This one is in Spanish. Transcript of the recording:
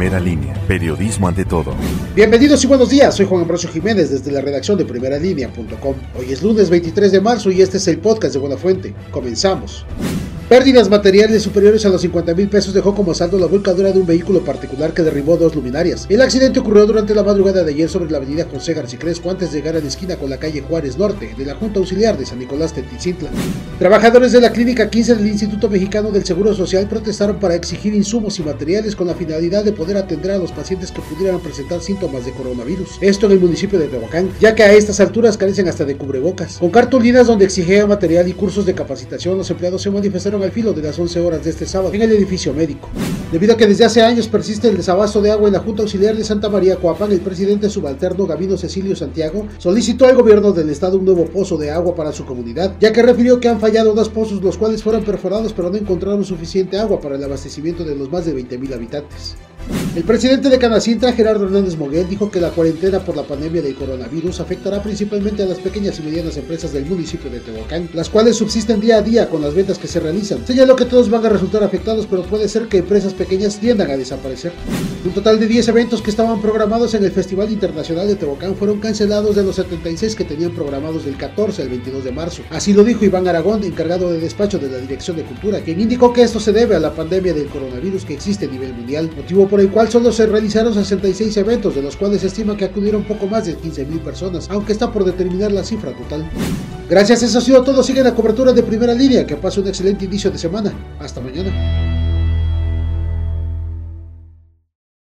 Primera línea, periodismo ante todo. Bienvenidos y buenos días, soy Juan Ambrosio Jiménez desde la redacción de primeralínea.com. Hoy es lunes 23 de marzo y este es el podcast de Buena Fuente. Comenzamos. Pérdidas materiales superiores a los 50 mil pesos dejó como saldo la volcadura de un vehículo particular que derribó dos luminarias. El accidente ocurrió durante la madrugada de ayer sobre la avenida José García Crespo antes de llegar a la esquina con la calle Juárez Norte de la Junta Auxiliar de San Nicolás Teticintla. Trabajadores de la Clínica 15 del Instituto Mexicano del Seguro Social protestaron para exigir insumos y materiales con la finalidad de poder atender a los pacientes que pudieran presentar síntomas de coronavirus. Esto en el municipio de Tehuacán, ya que a estas alturas carecen hasta de cubrebocas. Con cartulinas donde exigían material y cursos de capacitación, los empleados se manifestaron al filo de las 11 horas de este sábado en el edificio médico. Debido a que desde hace años persiste el desabasto de agua en la Junta Auxiliar de Santa María Coapán, el presidente subalterno Gabino Cecilio Santiago solicitó al gobierno del estado un nuevo pozo de agua para su comunidad, ya que refirió que han fallado dos pozos los cuales fueron perforados pero no encontraron suficiente agua para el abastecimiento de los más de 20.000 habitantes. El presidente de Canacintra, Gerardo Hernández Moguel, dijo que la cuarentena por la pandemia del coronavirus afectará principalmente a las pequeñas y medianas empresas del municipio de Tehuacán, las cuales subsisten día a día con las ventas que se realizan. Señaló que todos van a resultar afectados, pero puede ser que empresas pequeñas tiendan a desaparecer. Un total de 10 eventos que estaban programados en el Festival Internacional de Tehuacán fueron cancelados de los 76 que tenían programados del 14 al 22 de marzo. Así lo dijo Iván Aragón, encargado de despacho de la Dirección de Cultura, quien indicó que esto se debe a la pandemia del coronavirus que existe a nivel mundial, motivo por el cual solo se realizaron 66 eventos, de los cuales se estima que acudieron poco más de 15.000 personas, aunque está por determinar la cifra total. Gracias, eso ha sido todo. Sigue la cobertura de primera línea. Que pase un excelente inicio de semana. Hasta mañana.